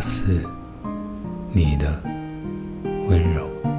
似你的温柔。